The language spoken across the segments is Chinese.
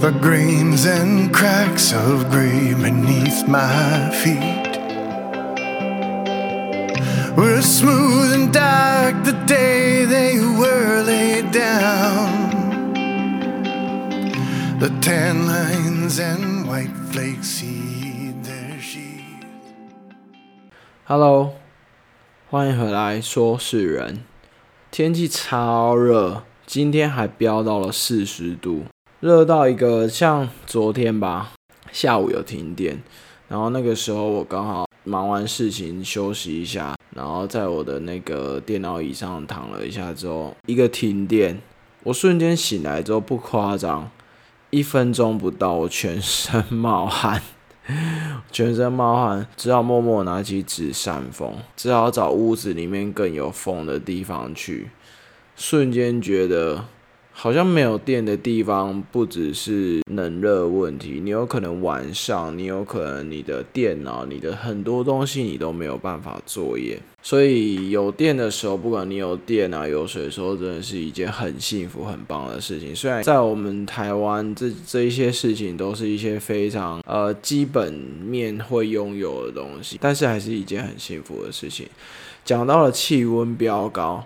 the grains and cracks of gray beneath my feet were smooth and dark the day they were laid down. The tan lines and white flakes heed their sheath. Hello，欢迎回来说是人。天气超热，今天还飙到了四十度， 热到一个像昨天吧，下午有停电，然后那个时候我刚好忙完事情休息一下，然后在我的那个电脑椅上躺了一下之后，一个停电，我瞬间醒来之后不夸张，一分钟不到我全身冒汗。全身冒汗，只好默默拿起纸扇风，只好找屋子里面更有风的地方去。瞬间觉得，好像没有电的地方，不只是冷热问题，你有可能晚上，你有可能你的电脑、你的很多东西你都没有办法作业。所以有电的时候，不管你有电啊、有水的时候，真的是一件很幸福、很棒的事情。虽然在我们台湾，这这一些事情都是一些非常呃基本面会拥有的东西，但是还是一件很幸福的事情。讲到了气温飙高，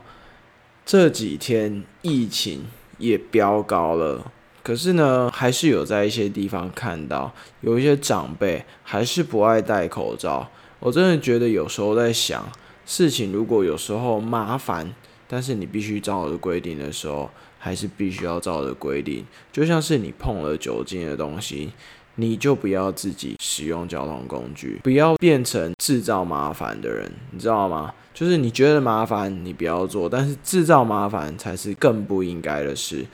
这几天疫情也飙高了，可是呢，还是有在一些地方看到有一些长辈还是不爱戴口罩。我真的觉得有时候在想。事情如果有时候麻烦，但是你必须照着规定的时候，还是必须要照着规定。就像是你碰了酒精的东西，你就不要自己使用交通工具，不要变成制造麻烦的人，你知道吗？就是你觉得麻烦，你不要做，但是制造麻烦才是更不应该的事。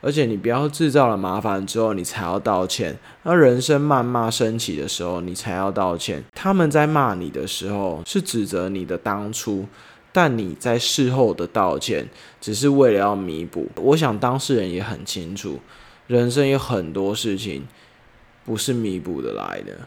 而且你不要制造了麻烦之后，你才要道歉。那人生谩骂升起的时候，你才要道歉。他们在骂你的时候，是指责你的当初，但你在事后的道歉，只是为了要弥补。我想当事人也很清楚，人生有很多事情不是弥补的来的。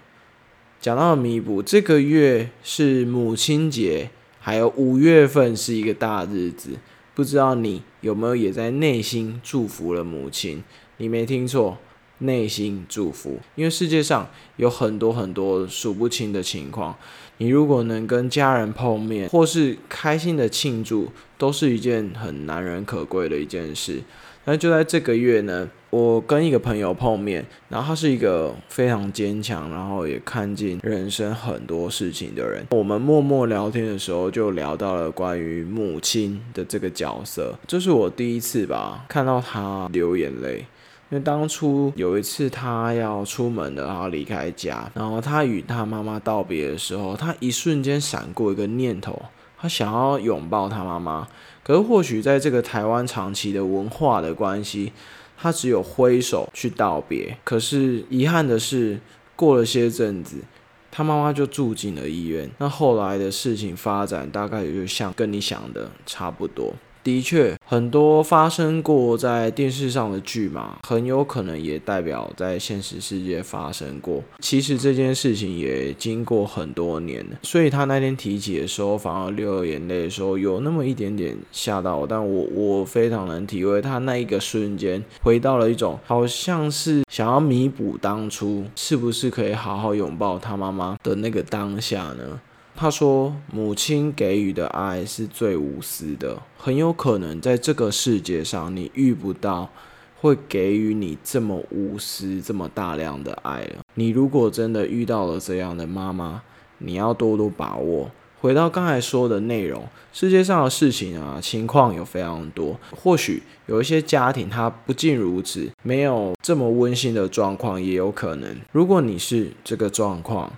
讲到弥补，这个月是母亲节，还有五月份是一个大日子。不知道你有没有也在内心祝福了母亲？你没听错，内心祝福。因为世界上有很多很多数不清的情况，你如果能跟家人碰面，或是开心的庆祝，都是一件很难能可贵的一件事。那就在这个月呢。我跟一个朋友碰面，然后他是一个非常坚强，然后也看尽人生很多事情的人。我们默默聊天的时候，就聊到了关于母亲的这个角色。这是我第一次吧看到他流眼泪，因为当初有一次他要出门的，然后离开家，然后他与他妈妈道别的时候，他一瞬间闪过一个念头，他想要拥抱他妈妈。可是或许在这个台湾长期的文化的关系。他只有挥手去道别，可是遗憾的是，过了些阵子，他妈妈就住进了医院。那后来的事情发展，大概也就像跟你想的差不多。的确，很多发生过在电视上的剧嘛，很有可能也代表在现实世界发生过。其实这件事情也经过很多年，所以他那天提起的时候，反而流眼泪的时候，有那么一点点吓到我。但我我非常能体会他那一个瞬间，回到了一种好像是想要弥补当初，是不是可以好好拥抱他妈妈的那个当下呢？他说：“母亲给予的爱是最无私的，很有可能在这个世界上，你遇不到会给予你这么无私、这么大量的爱了。你如果真的遇到了这样的妈妈，你要多多把握。回到刚才说的内容，世界上的事情啊，情况有非常多。或许有一些家庭它不尽如此，没有这么温馨的状况，也有可能。如果你是这个状况，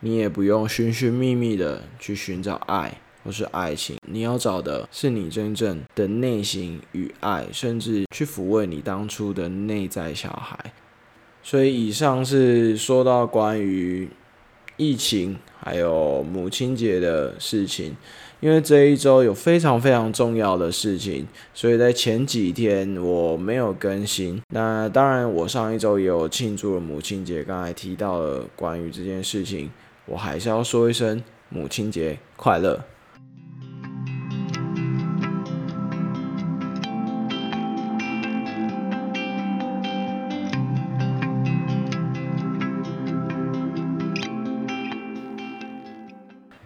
你也不用寻寻觅觅的去寻找爱或是爱情，你要找的是你真正的内心与爱，甚至去抚慰你当初的内在小孩。所以，以上是说到关于疫情还有母亲节的事情。因为这一周有非常非常重要的事情，所以在前几天我没有更新。那当然，我上一周也有庆祝了母亲节，刚才提到了关于这件事情。我还是要说一声母亲节快乐。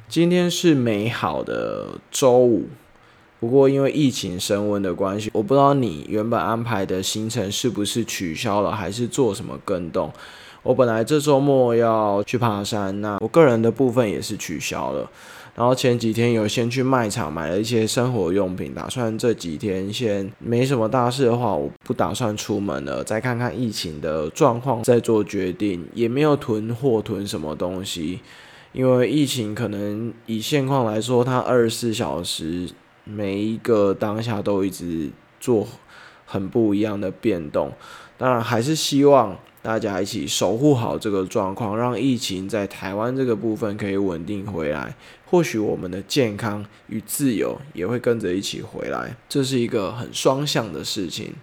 今天是美好的周五不过因为疫情升温的关系我不知道你原本安排的行程是不是取消了还是做什么更动。我本来这周末要去爬山，那我个人的部分也是取消了。然后前几天有先去卖场买了一些生活用品，打算这几天先没什么大事的话，我不打算出门了，再看看疫情的状况再做决定，也没有囤货囤什么东西。因为疫情可能以现况来说，它二十四小时每一个当下都一直做很不一样的变动。当然，还是希望大家一起守护好这个状况，让疫情在台湾这个部分可以稳定回来。或许我们的健康与自由也会跟着一起回来，这是一个很双向的事情。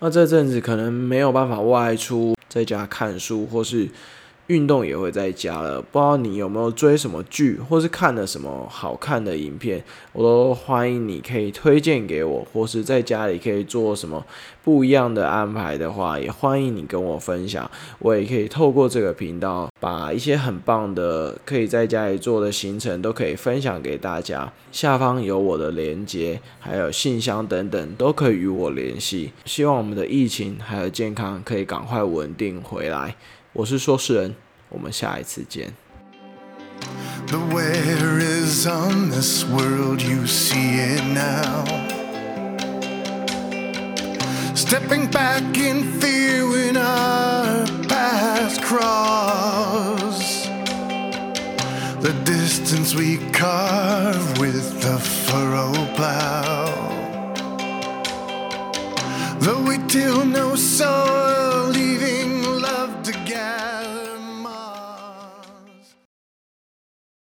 那这阵子可能没有办法外出，在家看书或是。运动也会在家了，不知道你有没有追什么剧，或是看了什么好看的影片，我都欢迎你可以推荐给我，或是在家里可以做什么不一样的安排的话，也欢迎你跟我分享。我也可以透过这个频道，把一些很棒的可以在家里做的行程都可以分享给大家。下方有我的连接，还有信箱等等，都可以与我联系。希望我们的疫情还有健康可以赶快稳定回来。我是说事人，我们下一次见。The where is on this world, you see it now. Stepping back in fear when our paths cross. The distance we carve with the furrow plow. Though we till no sun